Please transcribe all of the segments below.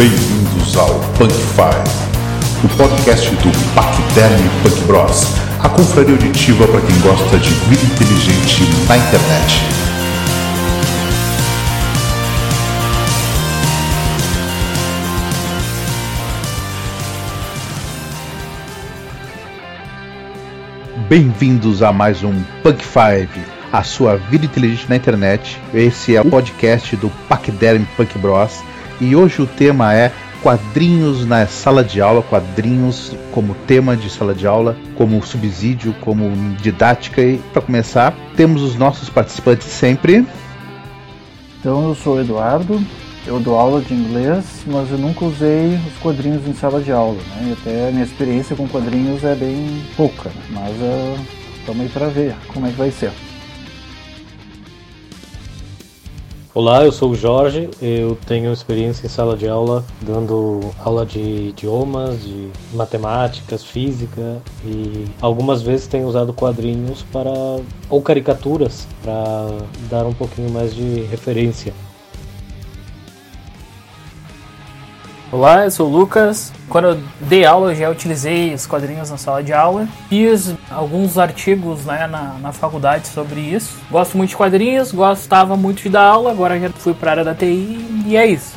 Bem-vindos ao Punk Five, o podcast do Pacderm Punk Bros, a confraria auditiva para quem gosta de vida inteligente na internet. Bem-vindos a mais um Punk Five, a sua vida inteligente na internet. Esse é o podcast do Pacderm Punk Bros. E hoje o tema é quadrinhos na sala de aula, quadrinhos como tema de sala de aula, como subsídio, como didática. E para começar, temos os nossos participantes sempre. Então eu sou o Eduardo, eu dou aula de inglês, mas eu nunca usei os quadrinhos em sala de aula, né? E até a minha experiência com quadrinhos é bem pouca, mas estamos uh, aí para ver como é que vai ser. Olá, eu sou o Jorge, eu tenho experiência em sala de aula, dando aula de idiomas, de matemáticas, física e algumas vezes tenho usado quadrinhos para ou caricaturas para dar um pouquinho mais de referência. Olá, eu sou o Lucas. Quando eu dei aula, eu já utilizei os quadrinhos na sala de aula. Fiz alguns artigos né, na, na faculdade sobre isso. Gosto muito de quadrinhos, gostava muito de dar aula, agora já fui para a área da TI e é isso.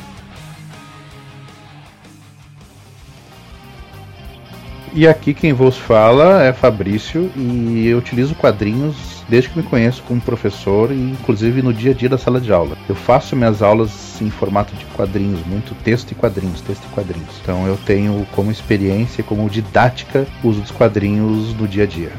E aqui quem vos fala é Fabrício e eu utilizo quadrinhos desde que me conheço como professor e inclusive no dia a dia da sala de aula. Eu faço minhas aulas em formato de quadrinhos, muito texto e quadrinhos, texto e quadrinhos. Então eu tenho como experiência, como didática, o uso dos quadrinhos no dia a dia.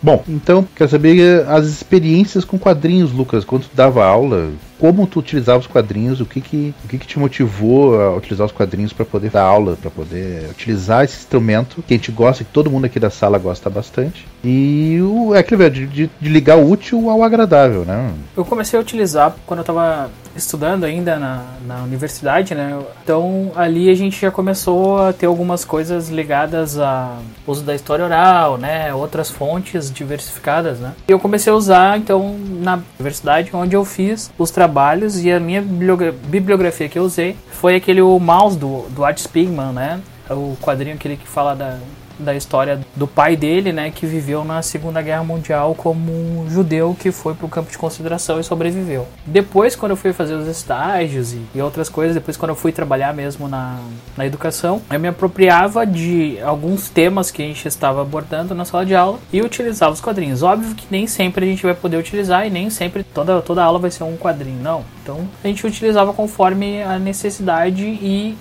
Bom, então, quero saber as experiências com quadrinhos, Lucas. Quando tu dava aula, como tu utilizava os quadrinhos, o que que, o que, que te motivou a utilizar os quadrinhos para poder dar aula, para poder utilizar esse instrumento que a gente gosta, que todo mundo aqui da sala gosta bastante. E o, é aquele de, de, de ligar o útil ao agradável, né? Eu comecei a utilizar quando eu estava estudando ainda na, na universidade, né? Então ali a gente já começou a ter algumas coisas ligadas ao uso da história oral, né? Outras fontes diversificadas, né? E eu comecei a usar então na universidade onde eu fiz os trabalhos e a minha bibliografia que eu usei foi aquele o Mouse do, do Art Spiegelman, né? O quadrinho aquele que fala da, da história do pai dele, né, que viveu na Segunda Guerra Mundial como um judeu que foi para o campo de concentração e sobreviveu. Depois, quando eu fui fazer os estágios e, e, outras coisas, depois quando eu fui trabalhar mesmo na, na educação, eu me apropriava de alguns temas que a gente estava abordando na sala de aula e utilizava os quadrinhos. Óbvio que nem sempre a gente vai poder utilizar e nem sempre toda, toda aula vai ser um quadrinho, não. Então a gente utilizava conforme a necessidade e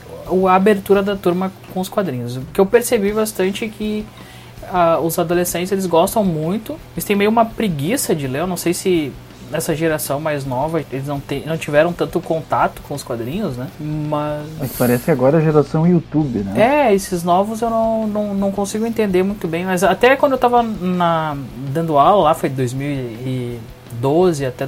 a abertura da turma com os quadrinhos. O que eu percebi bastante é que uh, os adolescentes eles gostam muito, eles têm meio uma preguiça de ler. Eu não sei se nessa geração mais nova eles não, te, não tiveram tanto contato com os quadrinhos, né? Mas. Mas parece agora a geração YouTube, né? É, esses novos eu não, não, não consigo entender muito bem, mas até quando eu tava na, dando aula lá, foi 2000 e 2012 até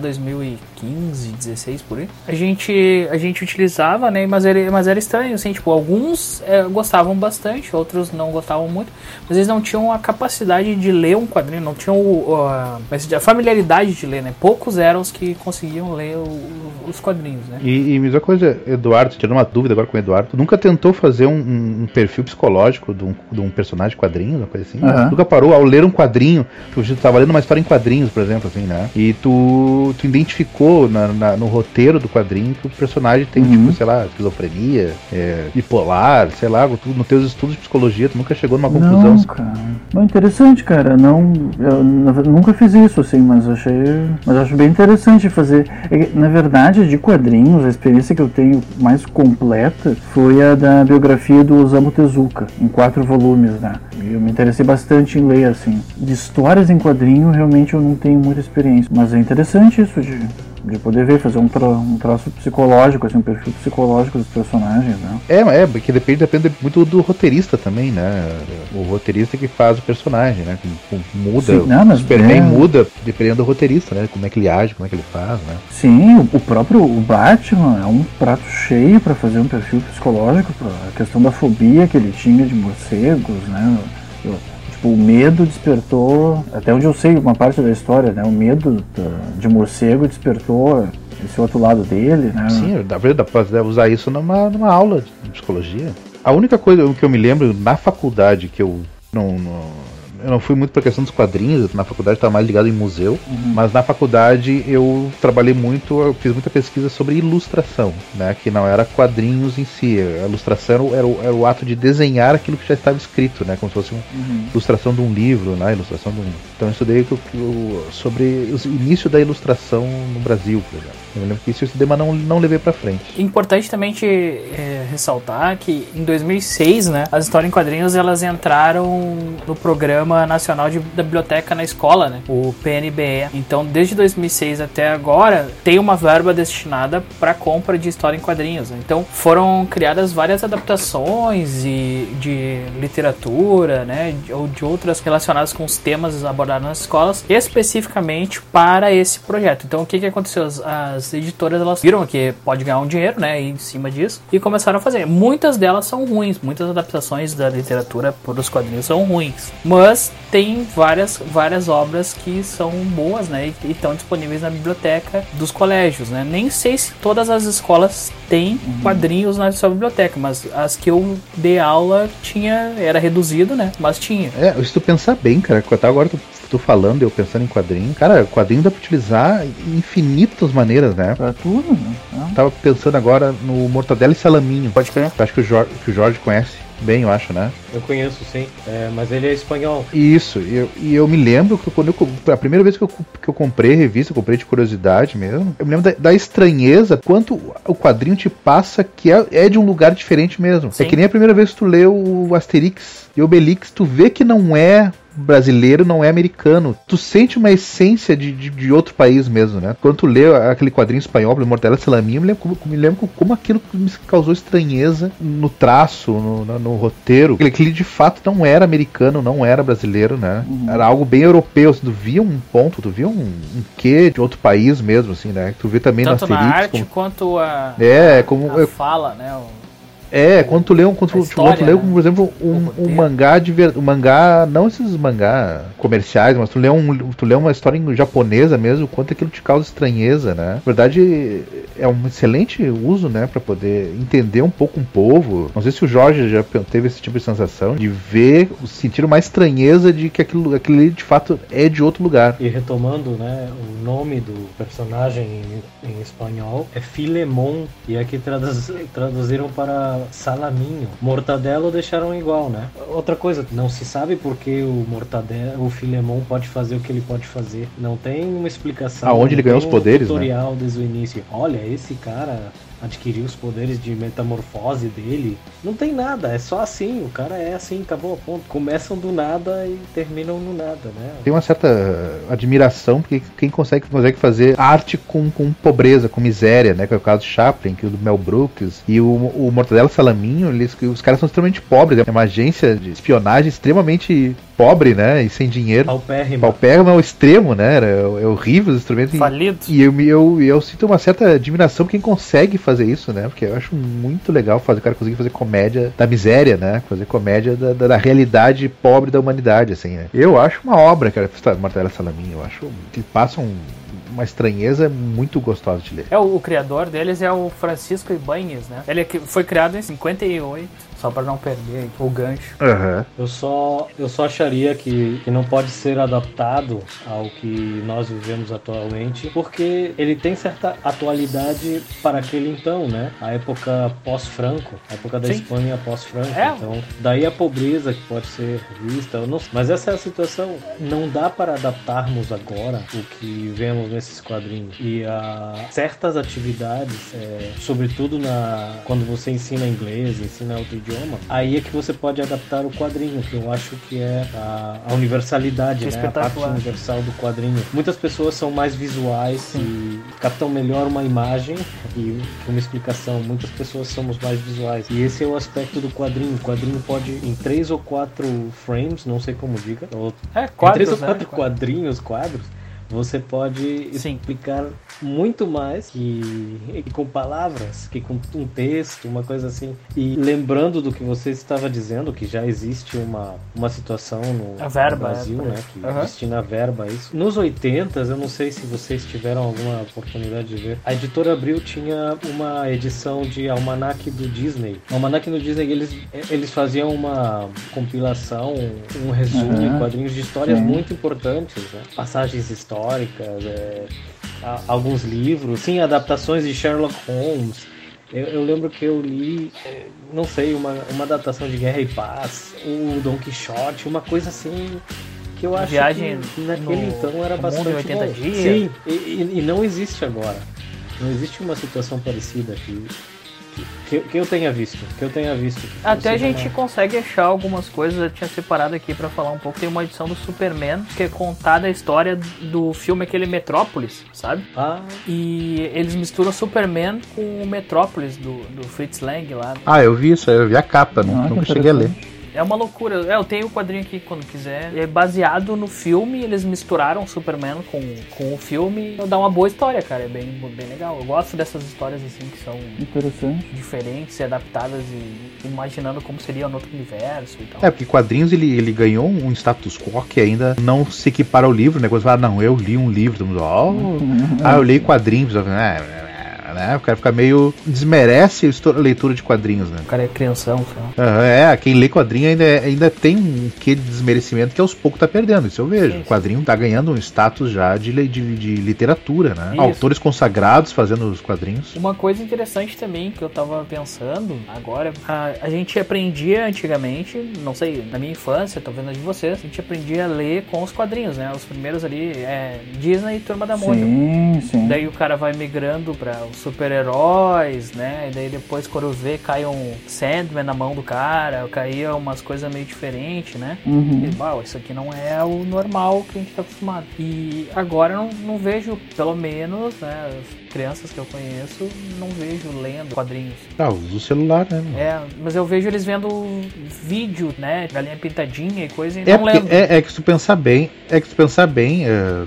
2015, 16 por aí, a gente, a gente utilizava, né? Mas era, mas era estranho, assim, tipo, alguns é, gostavam bastante, outros não gostavam muito, mas eles não tinham a capacidade de ler um quadrinho, não tinham uh, a familiaridade de ler, né? Poucos eram os que conseguiam ler o, os quadrinhos, né? E, e mesma coisa, Eduardo, tirando uma dúvida agora com o Eduardo, tu nunca tentou fazer um, um, perfil psicológico de um, de um personagem de quadrinhos, uma coisa assim? Uhum. Nunca parou ao ler um quadrinho, tu estava lendo uma história em quadrinhos, por exemplo, assim, né? E tu, tu identificou na, na, no roteiro do quadrinho que o personagem tem, uhum. tipo, sei lá, esquizofrenia, é, bipolar, sei lá, tu, nos teus estudos de psicologia, tu nunca chegou numa conclusão. Não, cara. Não, interessante, cara. Não, eu, nunca fiz isso, assim, mas achei. Mas acho bem interessante fazer. É na verdade, de quadrinhos, a experiência que eu tenho mais completa foi a da biografia do Osamu Tezuka, em quatro volumes, né? Eu me interessei bastante em ler, assim. De histórias em quadrinho, realmente eu não tenho muita experiência, mas é interessante isso de de poder ver, fazer um, tra um traço psicológico, assim, um perfil psicológico dos personagens, né? É, é, porque depende, depende muito do roteirista também, né? O roteirista que faz o personagem, né? Muda, Sim, não, o Superman é... muda dependendo do roteirista, né? Como é que ele age, como é que ele faz, né? Sim, o, próprio o Batman é um prato cheio para fazer um perfil psicológico, a questão da fobia que ele tinha de morcegos, né? Tipo, o medo despertou, até onde eu sei uma parte da história, né? O medo de morcego despertou esse outro lado dele, né? Sim, dá pra usar isso numa, numa aula de psicologia. A única coisa que eu me lembro na faculdade que eu não, não eu não fui muito pra questão dos quadrinhos, na faculdade estava mais ligado em museu, uhum. mas na faculdade eu trabalhei muito, eu fiz muita pesquisa sobre ilustração, né? Que não era quadrinhos em si, a ilustração era o, era o ato de desenhar aquilo que já estava escrito, né? Como se fosse uma uhum. ilustração de um livro, né? Ilustração de um... Então eu estudei sobre o início da ilustração no Brasil, por exemplo. Eu lembro que isso eu mas não, não levei pra frente. Importante também te é, ressaltar que em 2006, né, as histórias em quadrinhos elas entraram no Programa Nacional de, da Biblioteca na Escola, né, o PNBE. Então, desde 2006 até agora, tem uma verba destinada para compra de história em quadrinhos. Né? Então, foram criadas várias adaptações e de literatura, né, ou de outras relacionadas com os temas abordados nas escolas, especificamente para esse projeto. Então, o que que aconteceu? As, as as editoras elas viram que pode ganhar um dinheiro, né, em cima disso e começaram a fazer. Muitas delas são ruins, muitas adaptações da literatura para os quadrinhos são ruins, mas tem várias várias obras que são boas, né, e estão disponíveis na biblioteca dos colégios, né. Nem sei se todas as escolas têm uhum. quadrinhos na sua biblioteca, mas as que eu dei aula tinha era reduzido, né, mas tinha. É, se tu pensar bem, cara, até agora tu tu falando, eu pensando em quadrinho, cara, quadrinho dá pra utilizar infinitas maneiras, né? Pra tudo, né? É. Tava pensando agora no Mortadela e Salaminho. Pode crer. Acho que o Jorge, que o Jorge conhece bem, eu acho, né? Eu conheço, sim. É, mas ele é espanhol. Isso, e eu, e eu me lembro que quando eu, a primeira vez que eu, que eu comprei revista, eu comprei de curiosidade mesmo, eu me lembro da, da estranheza, quanto o quadrinho te passa que é, é de um lugar diferente mesmo. É sim. É que nem a primeira vez que tu lê o Asterix e Obelix, tu vê que não é brasileiro não é americano. Tu sente uma essência de, de, de, outro país mesmo, né? Quando tu lê aquele quadrinho espanhol, Mortela Salaminha, eu me lembro, me lembro como aquilo me causou estranheza no traço, no, no, no roteiro. Aquele de fato não era americano, não era brasileiro, né? Uhum. Era algo bem europeu. Assim, tu via um ponto, tu via um, um quê de outro país mesmo, assim, né? Tu vê também Tanto no Asterix, na arte como... quanto a, é, como, a fala, né? O é, quando tu lê um, quando tu, história, tu lê, né? por exemplo, um, um mangá de ver, um mangá, não esses mangá comerciais, mas tu lê um, tu lê uma história em japonesa mesmo, quanto aquilo te causa estranheza, né? Na verdade, é um excelente uso, né, para poder entender um pouco um povo. Não sei se o Jorge já teve esse tipo de sensação de ver, sentir uma estranheza de que aquilo, aquilo de fato é de outro lugar. E retomando, né, o nome do personagem em, em espanhol é Filemon e aqui traduz, traduziram para salaminho. Mortadelo deixaram igual, né? Outra coisa, não se sabe por que o Mortadelo, o Filemon pode fazer o que ele pode fazer. Não tem uma explicação. Aonde ele ganhou os poderes, um tutorial né? desde o início. Olha, esse cara adquirir os poderes de metamorfose dele. Não tem nada, é só assim, o cara é assim, acabou a ponto. Começam do nada e terminam no nada, né? Tem uma certa admiração porque quem consegue, consegue fazer arte com, com pobreza, com miséria, né? Que é o caso do Chaplin, que é o do Mel Brooks e o, o Mortadelo Salaminho, eles, os caras são extremamente pobres, é uma agência de espionagem extremamente pobre, né? E sem dinheiro. Paupérrimo. Paupérrimo é o extremo, né? É, é horrível os instrumentos. Falido. E eu, eu, eu sinto uma certa admiração por quem consegue fazer isso, né? Porque eu acho muito legal fazer o cara conseguir fazer comédia da miséria, né? Fazer comédia da, da, da realidade pobre da humanidade, assim, né? Eu acho uma obra, cara, Martela Salamin. Eu acho que passa um, uma estranheza muito gostosa de ler. É, o, o criador deles é o Francisco Ibanez, né? Ele é foi criado em 58 só para não perder o gancho. Uhum. Eu só eu só acharia que, que não pode ser adaptado ao que nós vivemos atualmente, porque ele tem certa atualidade para aquele então, né? A época pós-Franco, a época da Sim. Espanha pós-Franco. É. Então, daí a pobreza que pode ser vista, não, mas essa é a situação. Não dá para adaptarmos agora o que vemos nesses quadrinhos e a certas atividades, é, sobretudo na quando você ensina inglês, ensina outro idioma idioma, aí é que você pode adaptar o quadrinho, que eu acho que é a, a universalidade, né? a parte universal do quadrinho. Muitas pessoas são mais visuais e captam melhor uma imagem e uma explicação. Muitas pessoas somos mais visuais. E esse é o aspecto do quadrinho. O quadrinho pode, em três ou quatro frames, não sei como diga, ou, é, quadros, em três ou né? quatro quadrinhos, quadros, você pode Sim. explicar muito mais que, que, com palavras, que com um texto, uma coisa assim. E lembrando do que você estava dizendo, que já existe uma, uma situação no, verba, no Brasil, é, né? Que uhum. destina verba a isso. Nos 80 eu não sei se vocês tiveram alguma oportunidade de ver. A editora Abril tinha uma edição de almanac do Disney. O almanac do Disney eles, eles faziam uma compilação, um resumo uhum. de quadrinhos de histórias Sim. muito importantes, né? passagens históricas, é, alguns livros, sim, adaptações de Sherlock Holmes. Eu, eu, lembro que eu li, é, não sei, uma, uma adaptação de Guerra e Paz, o Don Quixote, uma coisa assim que eu acho Viagem que naquele então era bastante 80 bom. dias. Sim, e, e, não existe agora. Não existe uma situação parecida aqui. Que, que, eu tenha visto, que eu tenha visto. Até a gente não... consegue achar algumas coisas, eu tinha separado aqui para falar um pouco. Tem uma edição do Superman que é contada a história do filme aquele Metrópolis, sabe? Ah. E eles misturam Superman com o Metrópolis do, do Fritz Lang lá. Ah, eu vi isso, eu vi a capa, não, ah, não cheguei a ler. É uma loucura. É, eu tenho o quadrinho aqui quando quiser. É baseado no filme, eles misturaram Superman com, com o filme. Dá uma boa história, cara. É bem, bem legal. Eu gosto dessas histórias assim que são diferentes e adaptadas e imaginando como seria no outro universo e tal. É, porque quadrinhos ele, ele ganhou um status quo que ainda não se equipara ao livro, né? Quando você fala, não, eu li um livro, todo mundo, oh, ah, eu li quadrinhos. É, né? O cara fica meio. desmerece a leitura de quadrinhos, né? O cara é crianção. Uhum, é, quem lê quadrinho ainda, é, ainda tem um quê de desmerecimento que aos poucos tá perdendo, isso eu vejo. Sim. O quadrinho tá ganhando um status já de, de, de literatura, né? Isso. Autores consagrados fazendo os quadrinhos. Uma coisa interessante também que eu tava pensando agora, a, a gente aprendia antigamente, não sei, na minha infância, tô vendo de vocês, a gente aprendia a ler com os quadrinhos, né? Os primeiros ali é Disney e Turma da Mônica. Sim, sim. Daí o cara vai migrando para os super-heróis, né? E daí depois quando vê cai um Sandman na mão do cara, caía umas coisas meio diferentes, né? Uhum. E, uau, isso aqui não é o normal que a gente tá acostumado. E agora não, não vejo, pelo menos, né? As crianças que eu conheço, não vejo lendo quadrinhos. Ah, usa o celular, né? É, mas eu vejo eles vendo vídeo, né? Galinha pintadinha e coisa e é não lendo. É, é que se tu pensar bem, é que se pensar bem, é,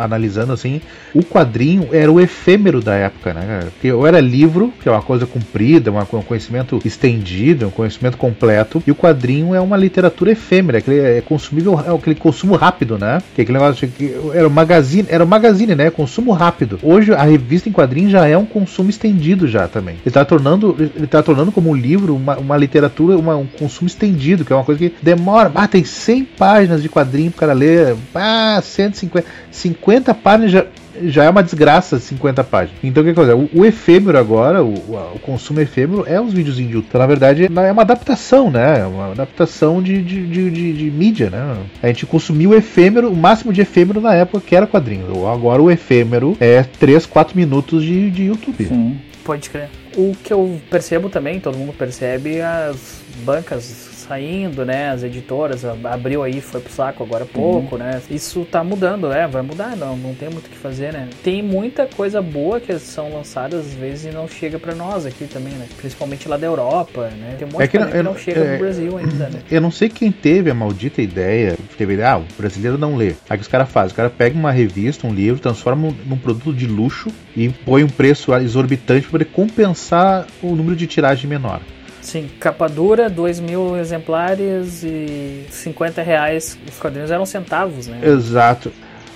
analisando assim, o quadrinho era o efêmero da época, né? Porque ou era livro, que é uma coisa comprida, uma, um conhecimento estendido, um conhecimento completo, e o quadrinho é uma literatura efêmera, aquele, é consumível, é aquele consumo rápido, né? Que aquele negócio que era o magazine, era o magazine, né? Consumo rápido. Hoje a revista em quadrinho já é um consumo estendido já também. Ele está tornando, ele tá tornando como um livro uma, uma literatura, uma, um consumo estendido, que é uma coisa que demora. Ah, tem 100 páginas de quadrinho para cara ler. Ah, 150, 50 páginas já já é uma desgraça 50 páginas. Então o que acontece? O, o efêmero agora, o, o, consumo efêmero é os vídeos em YouTube. Então, na verdade, é uma adaptação, né? É uma adaptação de, de, de, de, de mídia, né? A gente consumiu o efêmero, o máximo de efêmero na época que era quadrinho. Agora o efêmero é 3, 4 minutos de, de YouTube. Sim, pode crer. O que eu percebo também, todo mundo percebe, as bancas saindo, né? As editoras, abriu aí, foi pro saco agora há pouco, uhum. né? Isso tá mudando, é, vai mudar, não, não tem muito o que fazer, né? Tem muita coisa boa que são lançadas às vezes e não chega para nós aqui também, né? Principalmente lá da Europa, né? Tem um monte é que, coisa que não chega é, no Brasil ainda, né? Eu não sei quem teve a maldita ideia, teve ah, o brasileiro não lê. Aí que os caras fazem, o cara pega uma revista, um livro, transforma num produto de luxo e põe um preço exorbitante para poder compensar o número de tiragem menor. Sim, capa dura, 2 mil exemplares e 50 reais. Os quadrinhos eram centavos, né? Exato.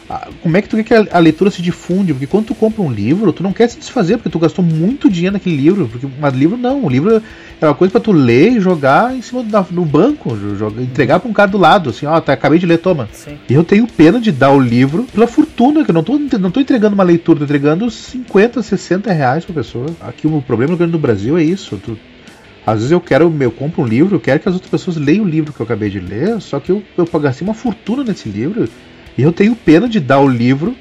Ah, como é que tu quer que a, leitura se difunde? Porque quando tu compra um livro, tu não quer se desfazer, porque tu gastou muito dinheiro naquele livro. Porque um livro não, o livro é uma coisa para tu ler e jogar em cima do no banco, jogar, entregar para um cara do lado, assim, ó, tá, acabei de ler, toma. Sim. E eu tenho pena de dar o livro pela fortuna, que eu não tô, não tô entregando uma leitura, tô entregando 50, 60 reais pra pessoa. Aqui o problema do Brasil é isso. Tu, às vezes eu quero, eu compro um livro, eu quero que as outras pessoas leiam o livro que eu acabei de ler, só que eu, eu gastei uma fortuna nesse livro e eu tenho pena de dar o livro.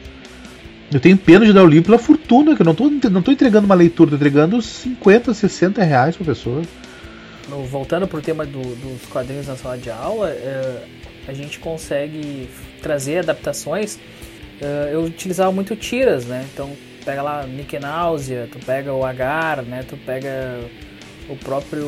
Eu tenho pena de dar o livro pela fortuna, que eu não estou não tô entregando uma leitura, estou entregando 50, 60 reais para pessoa. Voltando para o tema do, dos quadrinhos na sala de aula, é, a gente consegue trazer adaptações. É, eu utilizava muito tiras, né? Então pega lá Mickey Náusea, tu pega o Agar, né? Tu pega o próprio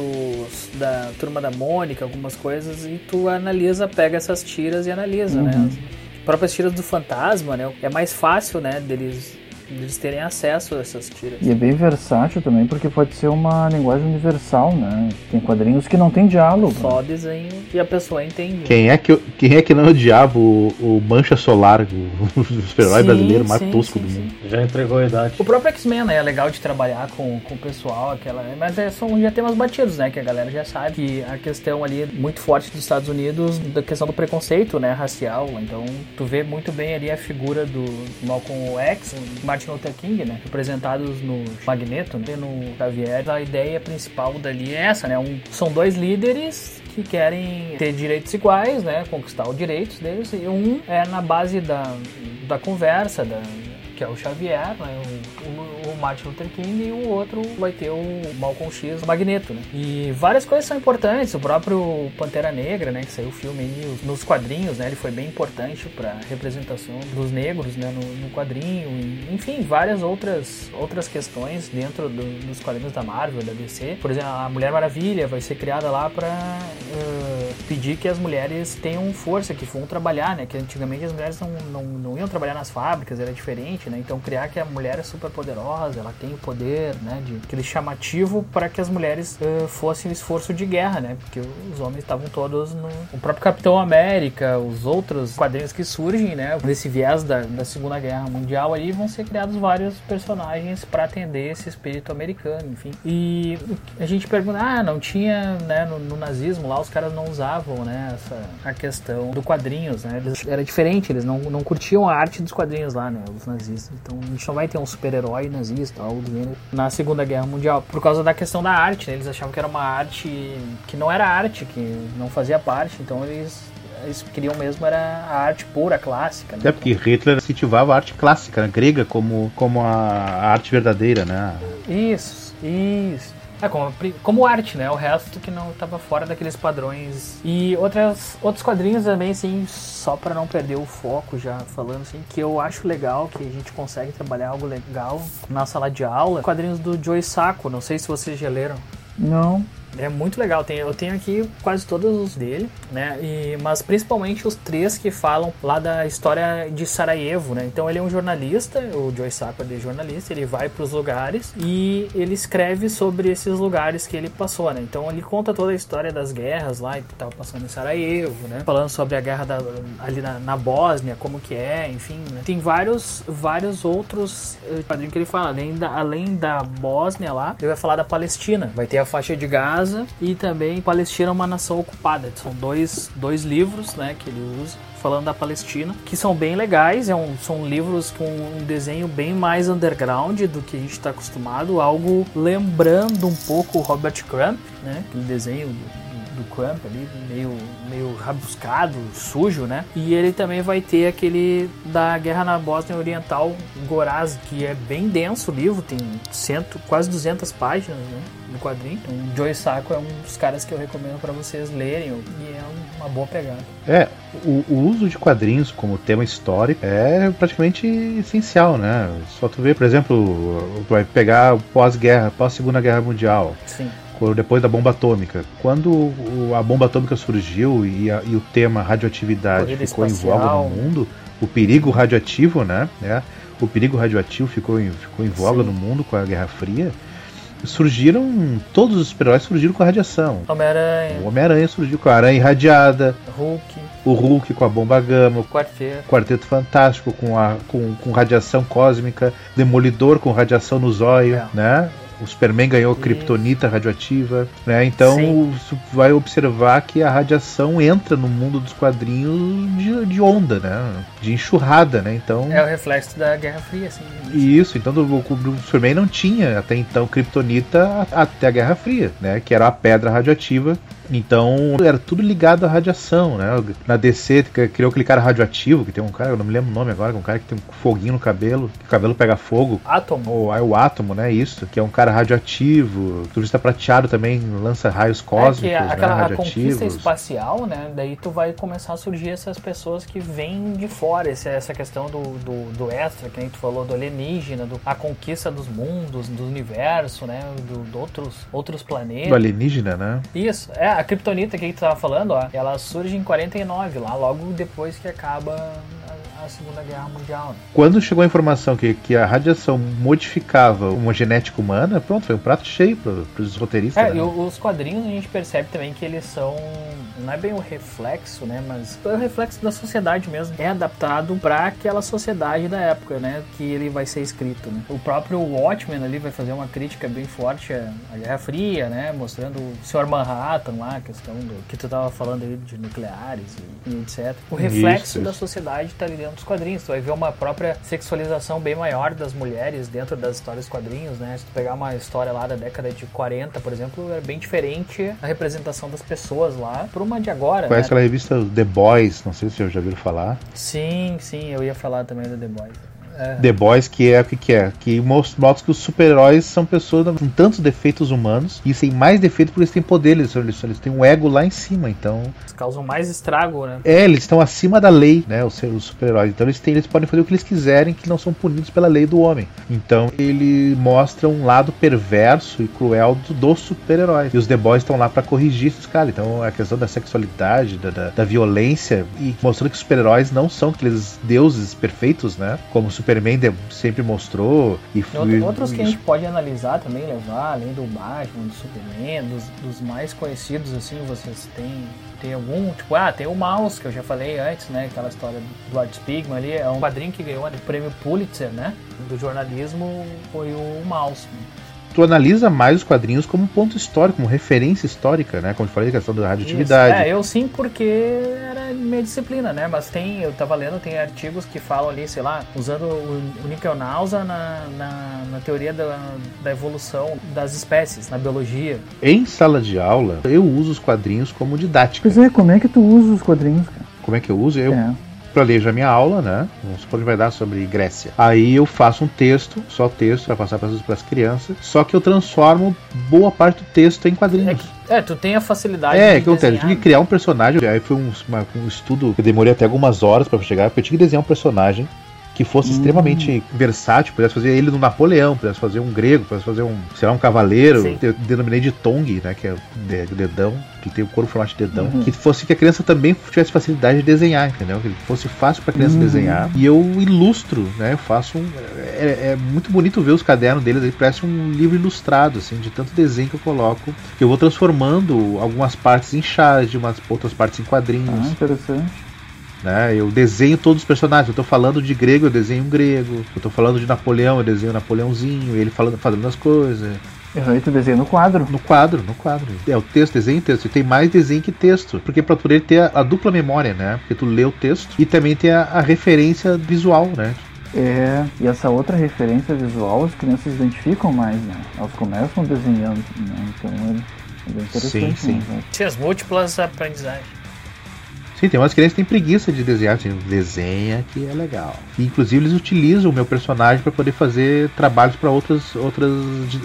da turma da Mônica, algumas coisas, e tu analisa, pega essas tiras e analisa, né? uhum. né? As próprias tiras do fantasma, né? É mais fácil, né, deles eles terem acesso a essas tiras. E é bem versátil também, porque pode ser uma linguagem universal, né? Tem quadrinhos que não tem diálogo. Só desenho e a pessoa entende. Quem é que, quem é que não odiava o, o Mancha Solar, o, o super-herói brasileiro mais sim, tosco sim, do mundo? Já entregou a idade. O próprio X-Men, né? É legal de trabalhar com, com o pessoal, aquela. Mas é, são já temas batidos, né? Que a galera já sabe que a questão ali é muito forte dos Estados Unidos, da questão do preconceito, né? Racial. Então, tu vê muito bem ali a figura do Malcolm X, Martin Luther King, né? Representados no Magneto, né? no Xavier. A ideia principal dali é essa, né? Um, são dois líderes que querem ter direitos iguais, né? Conquistar os direitos deles. E um é na base da, da conversa, da, que é o Xavier, né? O o Martin Luther King e o outro vai ter o Malcolm X, o Magneto, né? E várias coisas são importantes, o próprio Pantera Negra, né, que saiu o filme aí, nos quadrinhos, né, ele foi bem importante para representação dos negros, né, no, no quadrinho, e, enfim, várias outras outras questões dentro do, dos quadrinhos da Marvel, da DC. Por exemplo, a Mulher Maravilha vai ser criada lá para uh, pedir que as mulheres tenham força, que vão trabalhar, né, que antigamente as mulheres não, não, não iam trabalhar nas fábricas, era diferente, né? Então criar que a mulher é super poderosa ela tem o poder, né, de aquele chamativo para que as mulheres uh, fossem o esforço de guerra, né, porque os homens estavam todos no o próprio Capitão América, os outros quadrinhos que surgem, né, nesse viés da, da Segunda Guerra Mundial aí vão ser criados vários personagens para atender esse espírito americano, enfim. E a gente pergunta, ah, não tinha, né, no, no nazismo lá os caras não usavam, né, essa a questão do quadrinhos, né, eles, era diferente, eles não, não curtiam a arte dos quadrinhos lá, né, os nazistas. Então a gente não vai ter um super-herói nazista na Segunda Guerra Mundial, por causa da questão da arte, né? Eles achavam que era uma arte que não era arte, que não fazia parte, então eles eles queriam mesmo era a arte pura, clássica. Né? É porque Hitler incentivava a arte clássica, né? grega, como, como a arte verdadeira, né? Isso, isso. É, como, como arte, né? O resto que não estava fora daqueles padrões. E outras, outros quadrinhos também, assim, só para não perder o foco, já falando assim, que eu acho legal, que a gente consegue trabalhar algo legal na sala de aula. Quadrinhos do Joe Sacco, não sei se vocês já leram. Não. É muito legal. Tem, eu tenho aqui quase todos os dele, né? E, mas principalmente os três que falam lá da história de Sarajevo, né? Então ele é um jornalista, o Joy Sacco é jornalista, ele vai para os lugares e ele escreve sobre esses lugares que ele passou, né? Então ele conta toda a história das guerras lá que estava passando em Sarajevo, né? Falando sobre a guerra da, ali na, na, Bósnia, como que é, enfim. Né? Tem vários, vários outros eh, quadrinhos que ele fala. Além da, além da Bósnia lá, ele vai falar da Palestina. Vai ter a faixa de Gaza e também Palestina é uma nação ocupada. São dois, dois livros né, que ele usa falando da Palestina, que são bem legais, é um, são livros com um desenho bem mais underground do que a gente está acostumado, algo lembrando um pouco o Robert Crumb, né, aquele desenho do, Crump ali, meio, meio rabuscado, sujo, né? E ele também vai ter aquele da Guerra na Bósnia Oriental, Goraz, que é bem denso o livro, tem cento, quase 200 páginas, né? no quadrinho. Então, o Joe Sacco é um dos caras que eu recomendo para vocês lerem e é uma boa pegada. É, o, o, uso de quadrinhos como tema histórico é praticamente essencial, né? Só tu vê, por exemplo, vai pegar pós-guerra, pós-segunda guerra mundial. Sim depois da bomba atômica. Quando a bomba atômica surgiu e, a, e o tema radioatividade ficou espacial. em voga no mundo, o perigo radioativo, né? É, o perigo radioativo ficou em, ficou em voga Sim. no mundo com a Guerra Fria surgiram. Todos os super-heróis surgiram com a radiação. Homem-Aranha. O Homem-Aranha surgiu com a aranha irradiada. Hulk. O Hulk com a bomba gama. O Quarteto. Quarteto Fantástico com, a, com, com radiação cósmica. Demolidor com radiação no zóio, é. né? O Superman ganhou kryptonita radioativa, né? Então você vai observar que a radiação entra no mundo dos quadrinhos de, de, onda, né? De enxurrada, né? Então é o reflexo da Guerra Fria, assim. Isso. Então o, o Superman não tinha até então kryptonita até a Guerra Fria, né? Que era a pedra radioativa então era tudo ligado à radiação, né? Na DC criou aquele cara radioativo, que tem um cara, eu não me lembro o nome agora, um cara que tem um foguinho no cabelo, que o cabelo pega fogo. Átomo. Ou é o átomo, né? Isso, que é um cara radioativo. O turista prateado também lança raios cósmicos, é que né? aquela né? conquista espacial, né? Daí tu vai começar a surgir essas pessoas que vêm de fora, essa, questão do, do, do extra, que a gente falou, do alienígena, do, a conquista dos mundos, do universo, né? Do, do outros, outros planetas. Do alienígena, né? Isso, é, a Kryptonita que gente tava falando, ó, ela surge em 49, lá logo depois que acaba a, Segunda Guerra Mundial. Né? Quando chegou a informação que, que a radiação modificava uma genética humana, pronto, foi um prato cheio para os roteiristas. É, né? e os quadrinhos a gente percebe também que eles são não é bem o reflexo, né, mas é o reflexo da sociedade mesmo. É adaptado para aquela sociedade da época, né, que ele vai ser escrito. Né? O próprio Watchmen ali vai fazer uma crítica bem forte à Guerra Fria, né, mostrando o Sr. Manhattan lá, a questão do que tu tava falando aí de nucleares e, e etc. O reflexo isso, da sociedade tá ali dentro dos quadrinhos. Tu vai ver uma própria sexualização bem maior das mulheres dentro das histórias quadrinhos, né? Se tu pegar uma história lá da década de 40, por exemplo, é bem diferente a representação das pessoas lá para uma de agora. Conhece né? aquela revista The Boys? Não sei se vocês já viram falar. Sim, sim, eu ia falar também da The Boys. É. The Boys, que é o que, é? Que mostra que os super-heróis são pessoas com tantos defeitos humanos e sem mais defeitos porque eles têm poderes, eles, eles têm um ego lá em cima, então. Eles causam mais estrago, né? É, eles estão acima da lei, né? Os, os super-heróis. Então eles, têm, eles podem fazer o que eles quiserem, que não são punidos pela lei do homem. Então ele mostra um lado perverso e cruel dos do super-heróis. E os The Boys estão lá para corrigir esses caras. Então a questão da sexualidade, da, da, da violência e mostrando que os super-heróis não são aqueles deuses perfeitos, né? Como super Superman sempre mostrou. E fui, Outros que a gente pode analisar também, levar, além do Batman, do Superman, dos, dos mais conhecidos, assim, vocês têm tem algum, tipo, ah, tem o Mouse, que eu já falei antes, né? Aquela história do Art Spigman ali, é um quadrinho que ganhou o prêmio Pulitzer, né? Do jornalismo foi o Mouse tu analisa mais os quadrinhos como um ponto histórico, como referência histórica, né? Como eu falei, a questão da radioatividade. Isso. É, eu sim, porque era minha disciplina, né? Mas tem, eu tava lendo, tem artigos que falam ali, sei lá, usando o, o Nickel Nausa na, na, na, teoria da, da evolução das espécies, na biologia. Em sala de aula, eu uso os quadrinhos como didática. Pois é, como é que tu usa os quadrinhos, cara? Como é que eu uso? Eu, é planejo a minha aula, né? Vamos supor que vai dar sobre Grécia. Aí eu faço um texto, só texto, para passar para as crianças, só que eu transformo boa parte do texto em quadrinhos. É, é tu tem a facilidade é, de que eu tenho, que criar um personagem. Aí foi um, uma, um estudo que demorei até algumas horas para chegar, porque eu tinha que desenhar um personagem que fosse hum. extremamente versátil, pudesse fazer ele no Napoleão, pudesse fazer um grego, pudesse fazer um, sei lá, um cavaleiro. Sim. Eu denominei de Tong, né, que é o dedão, que tem o corpo formato de dedão, uhum. que fosse que a criança também tivesse facilidade de desenhar, entendeu? Que fosse fácil para a criança uhum. desenhar. E eu ilustro, né? Eu faço um é, é, muito bonito ver os cadernos deles, aí parece um livro ilustrado, assim, de tanto desenho que eu coloco, que eu vou transformando algumas partes em charge, umas outras partes em quadrinhos. Ah, interessante. Né? Eu desenho todos os personagens. Eu estou falando de grego, eu desenho um grego. Eu estou falando de Napoleão, eu desenho um Napoleãozinho. Ele falando, fazendo as coisas. Uhum, e tu desenha no quadro? No quadro, no quadro. É o texto, desenho e texto. E tem mais desenho que texto. Porque para poder ter a, a, dupla memória, né? Porque tu lê o texto e também tem a, a referência visual, né? É, e essa outra referência visual as crianças identificam mais, né? Elas começam desenhando, né? Então é, é bem interessante. Sim, sim. Né? As múltiplas aprendizagens. Sim, tem umas crianças que têm preguiça de desenhar, assim, desenha que é legal. E, inclusive eles utilizam o meu personagem para poder fazer trabalhos para outras, outras,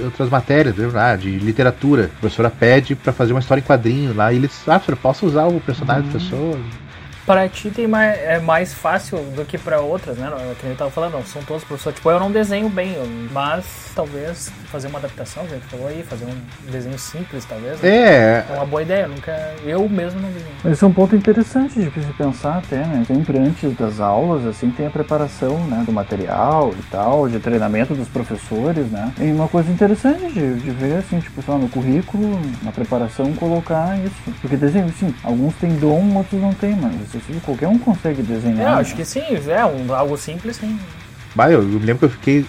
outras matérias, né? de literatura. A professora pede para fazer uma história em quadrinho lá e eles, ah, professor, posso usar o personagem uhum. da pessoa? Para ti tem mais, é mais fácil do que para outras, né? Que eu tava falando, não, são todos professores. Tipo, eu não desenho bem, mas talvez fazer uma adaptação, já falou aí, fazer um desenho simples, talvez. Né? É. É uma boa ideia, nunca. Eu mesmo não desenho. Esse é um ponto interessante de se pensar até, né? Sempre antes das aulas, assim, tem a preparação, né? Do material e tal, de treinamento dos professores, né? E uma coisa interessante de, de ver, assim, tipo, só no currículo, na preparação, colocar isso. Porque desenho, sim, alguns têm dom, outros não têm, mas qualquer um consegue desenhar. É, acho que sim, é um, algo simples, sim. Bah, eu, eu me lembro que eu fiquei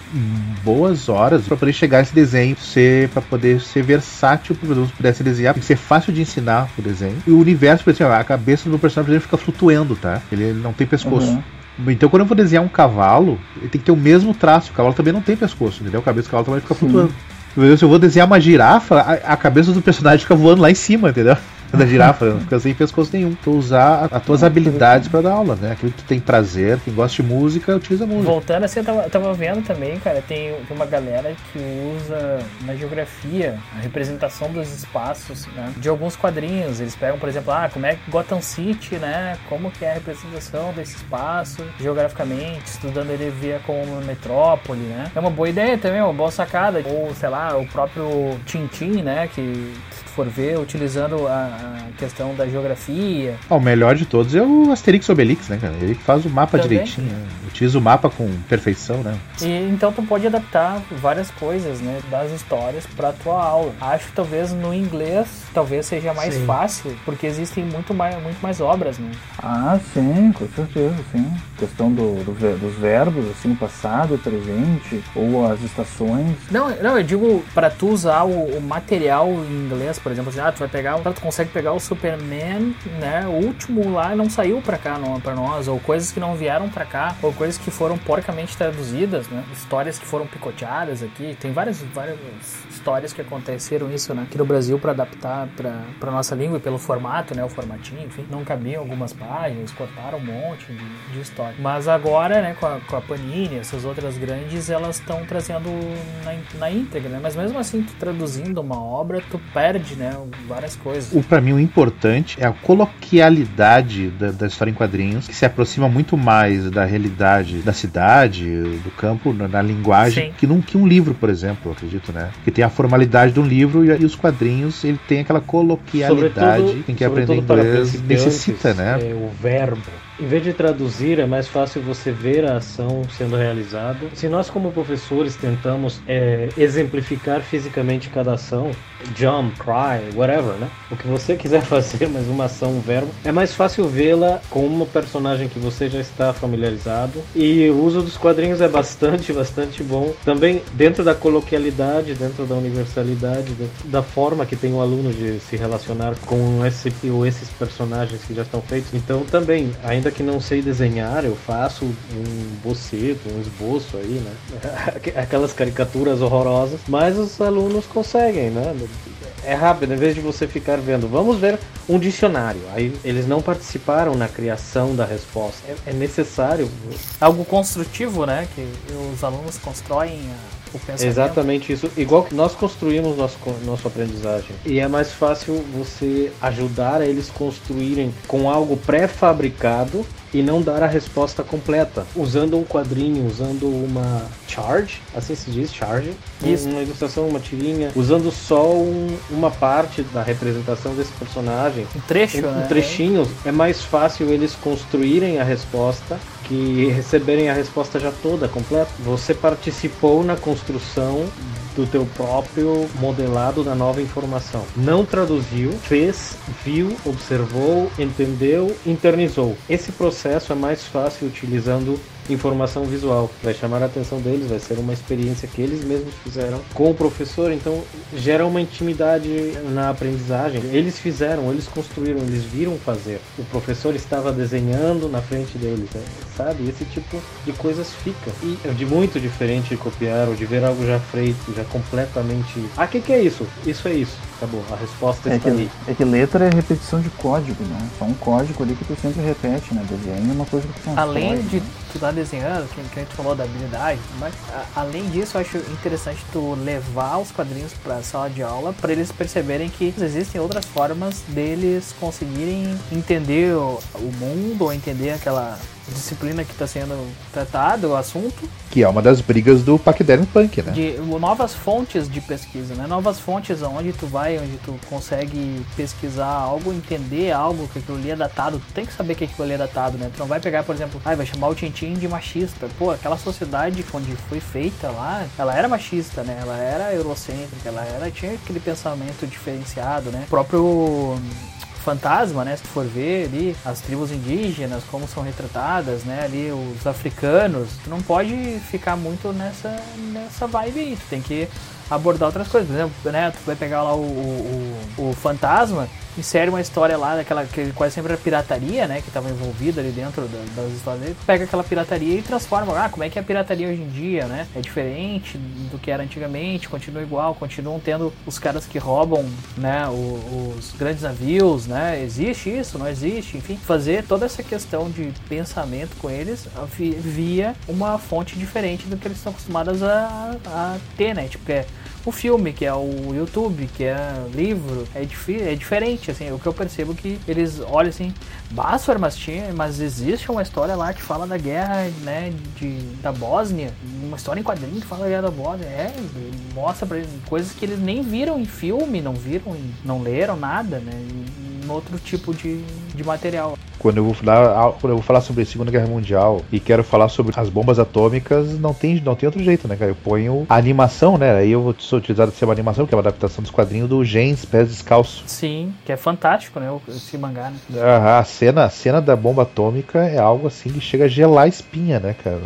boas horas para poder chegar a esse desenho, ser para poder ser versátil para os pudesse desenhar, tem que ser fácil de ensinar o desenho. E o universo, por exemplo, a cabeça do meu personagem exemplo, fica flutuando, tá? Ele, ele não tem pescoço. Uhum. Então, quando eu vou desenhar um cavalo, ele tem que ter o mesmo traço. O cavalo também não tem pescoço, entendeu? A cabeça do cavalo também fica Sim. flutuando. Se eu vou desenhar uma girafa, a, a, cabeça do personagem fica voando lá em cima, entendeu? Da girafa, não fica sem pescoço nenhum. Tu usar as tuas habilidades para dar aula, né? Aquilo que tu tem prazer, quem gosta de música, utiliza música. Voltando assim, eu tava, tava vendo também, cara, tem, uma galera que usa na geografia a representação dos espaços, né? De alguns quadrinhos. Eles pegam, por exemplo, ah, como é que Gotham City, né? Como que é a representação desse espaço geograficamente, estudando ele via como uma metrópole, né? É uma boa ideia também, uma boa sacada. Ou, sei lá, o próprio Tintin, né? Que for ver, utilizando a, a questão da geografia. Ah, o melhor de todos é o Asterix Obelix, né, cara? Ele faz o mapa Também. direitinho, né? utiliza o mapa com perfeição, né? E, então tu pode adaptar várias coisas, né, das histórias para tua aula. Acho que talvez no inglês talvez seja mais sim. fácil, porque existem muito mais, muito mais obras, né? Ah, sim, com certeza, sim. Questão do, do dos verbos, assim, passado, presente, ou as estações. Não, não, eu digo para tu usar o, o, material em inglês, por exemplo, assim, ah, tu vai pegar, tu consegue pegar o Superman, né, o último lá não saiu para cá, não, para nós, ou coisas que não vieram para cá, ou coisas que foram porcamente traduzidas, né, histórias que foram picoteadas aqui, tem várias, várias histórias que aconteceram isso, né, aqui no Brasil para adaptar para nossa língua e pelo formato, né, o formatinho, enfim, não cabiam algumas páginas, cortaram um monte de, de história. Mas agora, né, com a, com a Panini, essas outras grandes, elas estão trazendo na, na íntegra, né, mas mesmo assim, tu traduzindo uma obra, tu perde, né, várias coisas. O para mim o importante é a coloquialidade da, da, história em quadrinhos, que se aproxima muito mais da realidade da cidade, do campo, na, na linguagem, que, num, que um livro, por exemplo, acredito, né, que tem a formalidade do livro e, e os quadrinhos, ele tem aquela coloquialidade sobretudo, quem quer aprender inglês necessita, né? É, o verbo em vez de traduzir, é mais fácil você ver a ação sendo realizada. Se nós, como professores, tentamos é, exemplificar fisicamente cada ação, jump, cry, whatever, né? O que você quiser fazer, mas uma ação, um verbo, é mais fácil vê-la com uma personagem que você já está familiarizado. E o uso dos quadrinhos é bastante, bastante bom. Também dentro da coloquialidade, dentro da universalidade, da forma que tem o aluno de se relacionar com esse ou esses personagens que já estão feitos. Então, também, ainda ainda que não sei desenhar, eu faço um boceto, um esboço aí, né? Aquelas caricaturas horrorosas, mas os alunos conseguem, né? É rápido, em vez de você ficar vendo, vamos ver um dicionário. Aí eles não participaram na criação da resposta. É, é necessário. Algo construtivo, né? Que os alunos constroem a Exatamente isso. Igual que nós construímos nosso, nossa aprendizagem. E é mais fácil você ajudar eles construírem com algo pré-fabricado e não dar a resposta completa. Usando um quadrinho, usando uma charge, assim se diz, charge. Isso. Uma ilustração, uma tirinha, usando só um, uma parte da representação desse personagem. Um trecho, um, né? Um trechinho. É mais fácil eles construírem a resposta que receberem a resposta já toda, completa. Você participou na construção do teu próprio modelado da nova informação. Não traduziu, fez, viu, observou, entendeu, internizou. Esse processo é mais fácil utilizando informação visual. Vai chamar a atenção deles, vai ser uma experiência que eles mesmos fizeram com o professor, então gera uma intimidade na aprendizagem. Eles fizeram, eles construíram, eles viram fazer. O professor estava desenhando na frente deles, né? sabe? Esse tipo de coisas fica. E é de muito diferente de copiar ou de ver algo já feito, já completamente. Ah, que, que é isso? Isso é isso. Acabou, a resposta é está que, ali. É que letra é repetição de código, né? Só um código ali que tu sempre repete, né? Desenho é uma coisa que tu constrói, Além de né? tu tá desenhando, que, que a gente falou da habilidade, mas a, além disso, eu acho interessante tu levar os quadrinhos pra sala de aula para eles perceberem que existem outras formas deles conseguirem entender o, o mundo ou entender aquela disciplina que está sendo tratado, o assunto. Que é uma das brigas do Pachyderm Punk, né? De novas fontes de pesquisa, né? Novas fontes onde tu vai, onde tu consegue pesquisar algo, entender algo que aquilo ali é datado. Tu tem que saber que aquilo ali é datado, né? Tu não vai pegar, por exemplo, ah, vai chamar o Tintin de machista. Pô, aquela sociedade onde foi feita lá, ela era machista, né? Ela era eurocêntrica, ela era tinha aquele pensamento diferenciado, né? O próprio fantasma, né? Se tu for ver ali as tribos indígenas, como são retratadas, né? Ali os africanos, tu não pode ficar muito nessa, nessa vibe aí. Tu tem que abordar outras coisas. Por exemplo, né? Tu vai pegar lá o, o, o, fantasma insere uma história lá daquela que quase sempre era pirataria, né, que estava envolvida ali dentro da, das histórias pega aquela pirataria e transforma, ah, como é que é a pirataria hoje em dia, né? É diferente do que era antigamente, continua igual, continuam tendo os caras que roubam, né, os, os grandes navios, né? Existe isso, não existe, enfim, fazer toda essa questão de pensamento com eles via uma fonte diferente do que eles estão acostumados a, a ter, né? Tipo, é o filme, que é o YouTube, que é livro. É, dif é diferente, assim, o que eu percebo que eles olham assim, basta mas tinha, mas existe uma história lá que fala da guerra, né, de, da Bósnia, uma história em quadrinho que fala da guerra da Bósnia, é, mostra pra eles coisas que eles nem viram em filme, não viram, não leram nada, né, em outro tipo de, de material. Quando eu, vou falar, quando eu vou falar sobre a Segunda Guerra Mundial e quero falar sobre as bombas atômicas, não tem, não tem outro jeito, né, cara? Eu ponho a animação, né? Aí eu vou utilizar de ser uma animação, que é uma adaptação dos quadrinhos do Gens Pés Descalços. Sim, que é fantástico, né? Esse mangá, né? A cena, a cena da bomba atômica é algo assim que chega a gelar a espinha, né, cara?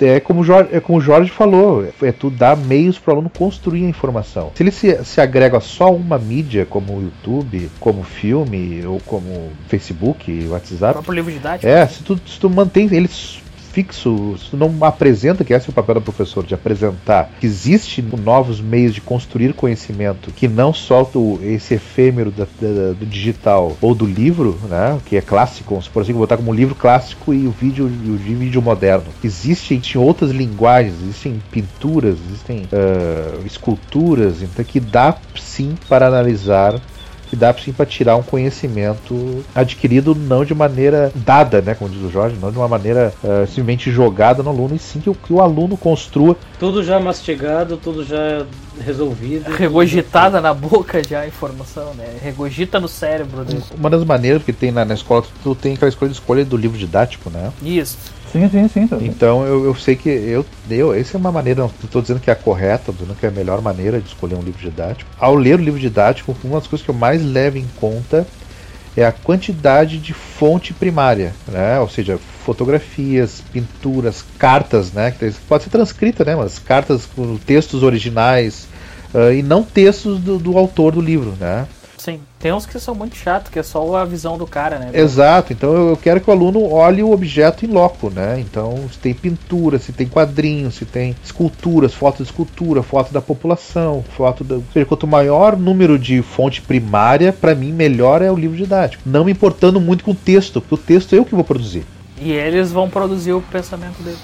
É como o Jorge, é como o Jorge falou, é tu dar meios para o aluno construir a informação. Se ele se, se agrega só uma mídia, como o YouTube, como filme, ou como Facebook, WhatsApp, WhatsApp. O próprio livro didático. É, se tu, se tu mantém eles fixo, se tu não apresenta, que esse é o papel do professor, de apresentar que existe novos meios de construir conhecimento, que não só esse efêmero da, da, do digital ou do livro, né, que é clássico, se por exemplo botar como livro clássico e o vídeo e o vídeo moderno. Existem outras linguagens, existem pinturas, existem uh, esculturas, então que dá sim para analisar que dá sim para tirar um conhecimento adquirido não de maneira dada, né, como diz o Jorge, não de uma maneira uh, simplesmente jogada no aluno, e sim que o, que o aluno construa. Tudo já mastigado, tudo já resolvido. Regurgitada na boca já a informação, né? Regurgita no cérebro dele. Uma das maneiras que tem na, na escola, tu tem aquela escolha de escolha do livro didático, né? Isso. Sim, sim, sim. Também. Então eu, eu sei que eu, eu. Essa é uma maneira, não estou dizendo que é a correta, dizendo que é a melhor maneira de escolher um livro didático. Ao ler o livro didático, uma das coisas que eu mais levo em conta é a quantidade de fonte primária, né? Ou seja, fotografias, pinturas, cartas, né? Que pode ser transcrita, né? Mas cartas com textos originais uh, e não textos do, do autor do livro, né? Sim, tem uns que são muito chatos, que é só a visão do cara, né? Exato, então eu quero que o aluno olhe o objeto em loco, né? Então, se tem pintura, se tem quadrinhos, se tem esculturas, foto de escultura, foto da população, foto da. Quanto maior número de fonte primária, para mim, melhor é o livro didático. Não me importando muito com o texto, porque o texto é eu que vou produzir. E eles vão produzir o pensamento deles.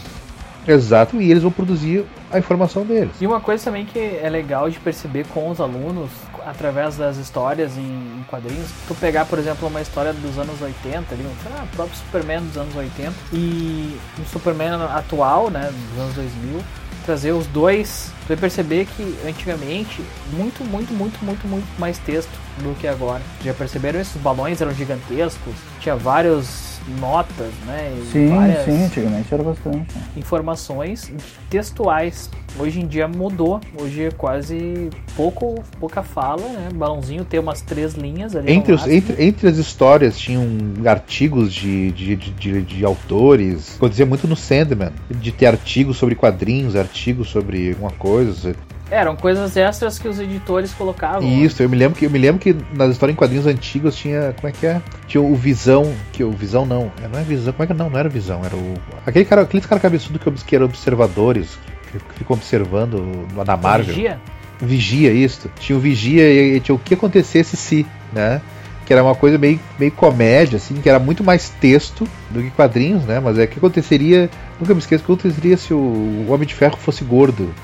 Exato, e eles vão produzir a informação deles. E uma coisa também que é legal de perceber com os alunos, através das histórias em, quadrinhos, tu pegar, por exemplo, uma história dos anos 80, ali, o próprio Superman dos anos 80, e um Superman atual, né, dos anos 2000, trazer os dois, tu vai perceber que antigamente, muito, muito, muito, muito, muito mais texto do que agora. Já perceberam esses balões eram gigantescos, tinha vários notas, né? sim, sim, antigamente era bastante. Informações textuais. Hoje em dia mudou. Hoje é quase pouco, pouca fala, né? Balãozinho tem umas três linhas ali. Entre, os, entre, entre as histórias tinham artigos de, de, de, de, de autores. Acontecia muito no Sandman, de ter artigos sobre quadrinhos, artigos sobre alguma coisa. Eram coisas extras que os editores colocavam. Isso, eu me lembro que eu me lembro que nas histórias em quadrinhos antigos tinha, como é que é? Tinha o Visão, que o Visão não, é, não é Visão, como é que não, não era Visão, era o aquele cara, aqueles cara cabeçudo que, que eram observadores, que ficam observando na Marvel. Vigia? Vigia isso. Tinha o Vigia e, e tinha o que acontecesse se, né? que era uma coisa meio, meio comédia, assim, que era muito mais texto do que quadrinhos, né? Mas é que aconteceria, nunca me esqueço, o que aconteceria se o Homem de Ferro fosse gordo?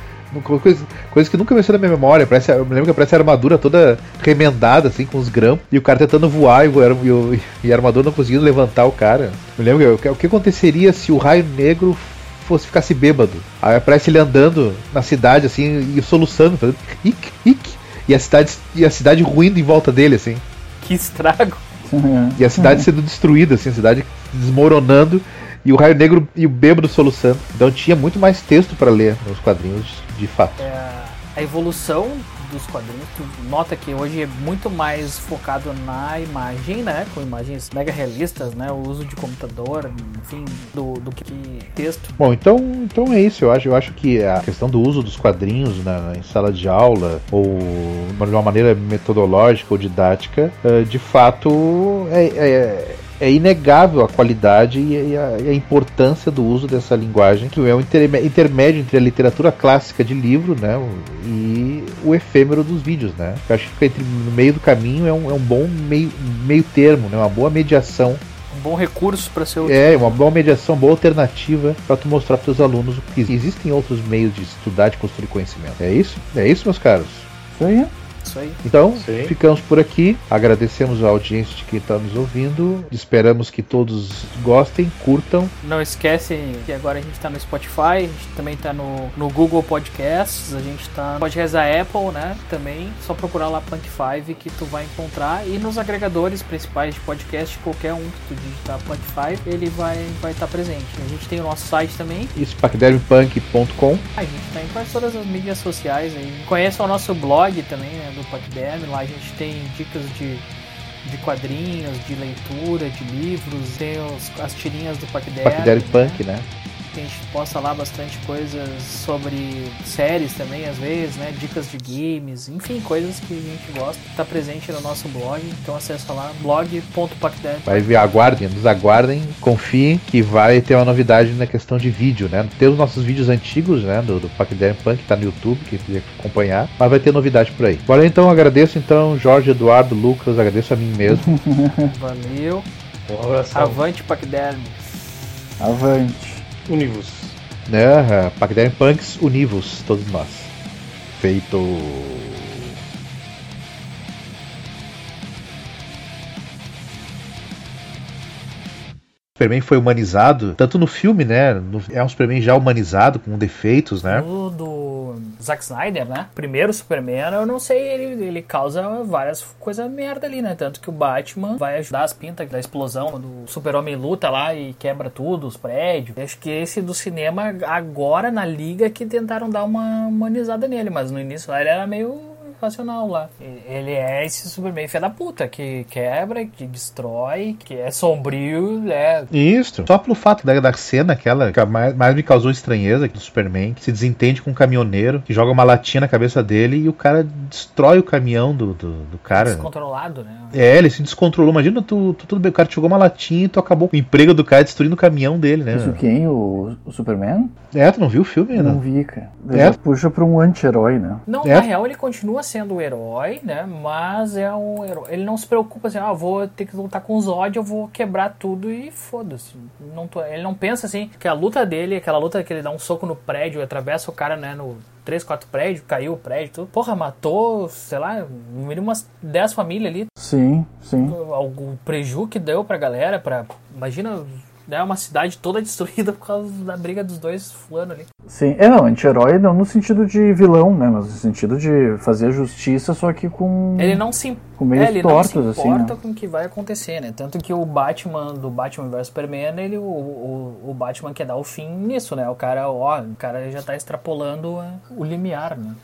Coisa, coisa que nunca me na minha memória. Parece, eu me lembro que parece a armadura toda remendada, assim, com os grampos. E o cara tentando voar e, e, e a armadura não conseguindo levantar o cara. Me lembro que, o que aconteceria se o raio negro fosse ficasse bêbado. Aí aparece ele andando na cidade, assim, e soluçando, fazendo ic, ic, e a cidade e a cidade ruindo em volta dele, assim. Que estrago. E a cidade sendo destruída, assim, a cidade desmoronando e o Raio Negro e o Bêbado soluçando. Então tinha muito mais texto para ler nos quadrinhos, de fato. É, a evolução dos quadrinhos, tu nota que hoje é muito mais focado na imagem, né? Com imagens mega realistas, né? O uso de computador, enfim, do, do que texto. Bom, então, então é isso. Eu acho, eu acho que a questão do uso dos quadrinhos na, em sala de aula, ou de uma maneira metodológica ou didática, eh, de fato é, é é inegável a qualidade e a, e a, importância do uso dessa linguagem, que é um intermédio entre a literatura clássica de livro né, e o efêmero dos vídeos. Né? Eu acho que entre, no meio do caminho é um, é um bom meio, meio termo, né, uma boa mediação bom recurso para ser É, uma boa mediação, boa alternativa para tu mostrar para os alunos que existem outros meios de estudar, de construir conhecimento. É isso? É isso, meus caros? Isso aí. Isso aí. Então, Sim. ficamos por aqui. Agradecemos a audiência de quem está nos ouvindo. Esperamos que todos gostem, curtam. Não esquece que agora a gente está no Spotify, a gente também está no, no Google Podcasts, a gente está no podcast da Apple, né? Também, só procurar lá Punk 5 que tu vai encontrar. E nos agregadores principais de podcast, qualquer um que tu digitar Punk 5, ele vai estar vai tá presente. A gente tem o nosso site também. Isso, pacdermpunk.com. A gente está em quase todas as mídias sociais aí. Conheça o nosso blog também, né? Do PodBM. Lá a gente tem dicas de, de quadrinhos, de leitura, de livros, tem os, as tirinhas do PacDerm. PacDerm né? Punk, né? A gente posta lá bastante coisas sobre séries também, às vezes, né? Dicas de games, enfim, coisas que a gente gosta. Tá presente no nosso blog, então acessa lá, blog.pacdev. Vai ver, aguardem, nos aguardem, confiem que vai ter uma novidade na questão de vídeo, né? Tem os nossos vídeos antigos, né? Do, do Pacdev Punk, que tá no YouTube, quem quiser acompanhar, mas vai ter novidade por aí. Bora então, agradeço então Jorge, Eduardo, Lucas, agradeço a mim mesmo. Valeu. Um abraço. Avante, Pacderm. Avante. Univos. Né? Pacdarian Punks, univos, todos nós. Feito. Superman foi humanizado, tanto no filme, né? No, é um Superman já humanizado, com defeitos, né? O do Zack Snyder, né? Primeiro Superman, eu não sei, ele, ele causa várias coisas merda ali, né? Tanto que o Batman vai ajudar as pintas da explosão, quando o Super-Homem luta lá e quebra tudo, os prédios. Acho que esse do cinema, agora na liga, que tentaram dar uma humanizada nele, mas no início lá ele era meio racional lá. Ele é esse Superman filho da puta, que quebra, que destrói, que é sombrio, é. Isso. Só pelo fato da, da cena aquela que mais, mais me causou estranheza do Superman, que se desentende com um caminhoneiro, que joga uma latinha na cabeça dele e o cara destrói o caminhão do, do, do cara. Descontrolado, né? É, ele se descontrolou. Imagina, tu, tu, tudo bem, o cara te jogou uma latinha e tu acabou com o emprego do cara destruindo o caminhão dele, né? Isso quem? O, o Superman? É, tu não viu o filme ainda? Não vi, cara. é. puxa pra um anti-herói, né? Não, é. na real ele continua sendo o herói, né? Mas é um herói. Ele não se preocupa assim, ah, vou ter que lutar com os ódios, eu vou quebrar tudo e foda-se. Não tô... Ele não pensa assim que a luta dele, aquela luta que ele dá um soco no prédio, atravessa o cara, né, no 3, 4 prédios, caiu o prédio, tudo. Porra, matou, sei lá, no mínimo umas 10 famílias ali. Sim, sim. O, o preju que deu pra galera, pra. Imagina né, uma cidade toda destruída por causa da briga dos dois fulano ali. Sim, é não, anti-herói não no sentido de vilão, né, mas no sentido de fazer justiça, só que com ele não se com meios é, ele tortos, não se assim, importa né? com o que vai acontecer, né? Tanto que o Batman do Batman vs Superman, ele o, o, o, Batman quer dar o fim nisso, né? O cara, ó, o cara já tá extrapolando o limiar, né?